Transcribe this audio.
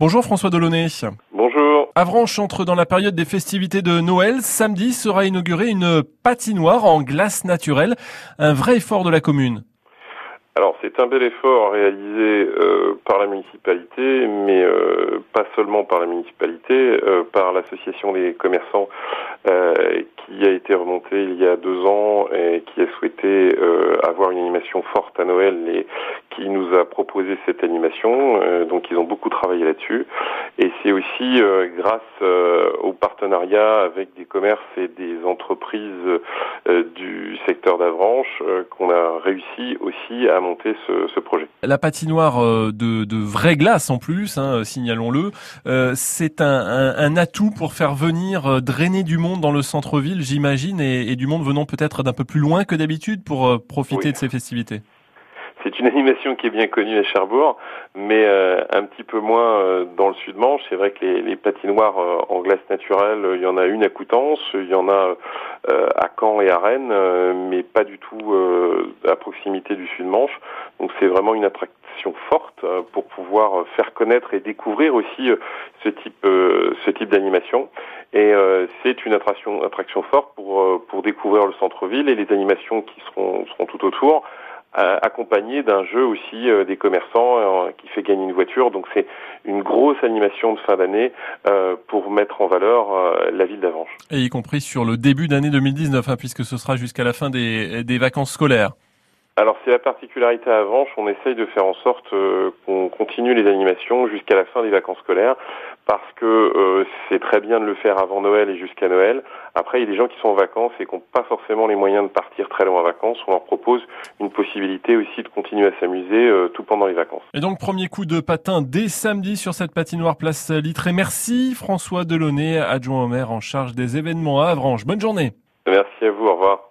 Bonjour François Delaunay. Bonjour. Avranches entre dans la période des festivités de Noël. Samedi sera inaugurée une patinoire en glace naturelle. Un vrai effort de la commune. Alors c'est un bel effort réalisé euh, par la municipalité, mais euh, pas seulement par la municipalité, euh, par l'association des commerçants qui a été remontée il y a deux ans et qui a souhaité avoir une animation forte à Noël et qui nous a proposé cette animation. donc ils ont beaucoup travaillé là-dessus. Et c'est aussi grâce au partenariat avec des commerces et des entreprises du secteur d'Avranches qu'on a réussi aussi à monter ce, projet. La patinoire euh, de, de vraie glace en plus, hein, signalons-le, euh, c'est un, atout pour faire venir euh, drainer du monde dans le centre-ville, j'imagine, et, du monde venant peut-être d'un peu plus loin que d'habitude pour profiter de ces festivités. C'est une animation qui est bien connue à Cherbourg, mais un petit peu moins dans le sud-manche. C'est vrai que les, les patinoires en glace naturelle, il y en a une à Coutances, il y en a à Caen et à Rennes, mais pas du tout à proximité du sud-manche. Donc c'est vraiment une attraction forte euh, pour pouvoir euh, faire connaître et découvrir aussi euh, ce type ce type d'animation. Et c'est une attraction attraction forte pour pour découvrir le centre-ville et les animations qui seront seront tout autour accompagné d'un jeu aussi des commerçants qui fait gagner une voiture. Donc c'est une grosse animation de fin d'année pour mettre en valeur la ville d'Avanches. Et y compris sur le début d'année 2019, hein, puisque ce sera jusqu'à la fin des, des vacances scolaires. Alors c'est la particularité à Avanche, on essaye de faire en sorte euh, qu'on continue les animations jusqu'à la fin des vacances scolaires, parce que euh, c'est très bien de le faire avant Noël et jusqu'à Noël. Après, il y a des gens qui sont en vacances et qui n'ont pas forcément les moyens de partir très loin en vacances. On leur propose une possibilité aussi de continuer à s'amuser euh, tout pendant les vacances. Et donc premier coup de patin dès samedi sur cette patinoire place Littré. Merci François Delaunay, adjoint au maire en charge des événements à Avranches. Bonne journée. Merci à vous, au revoir.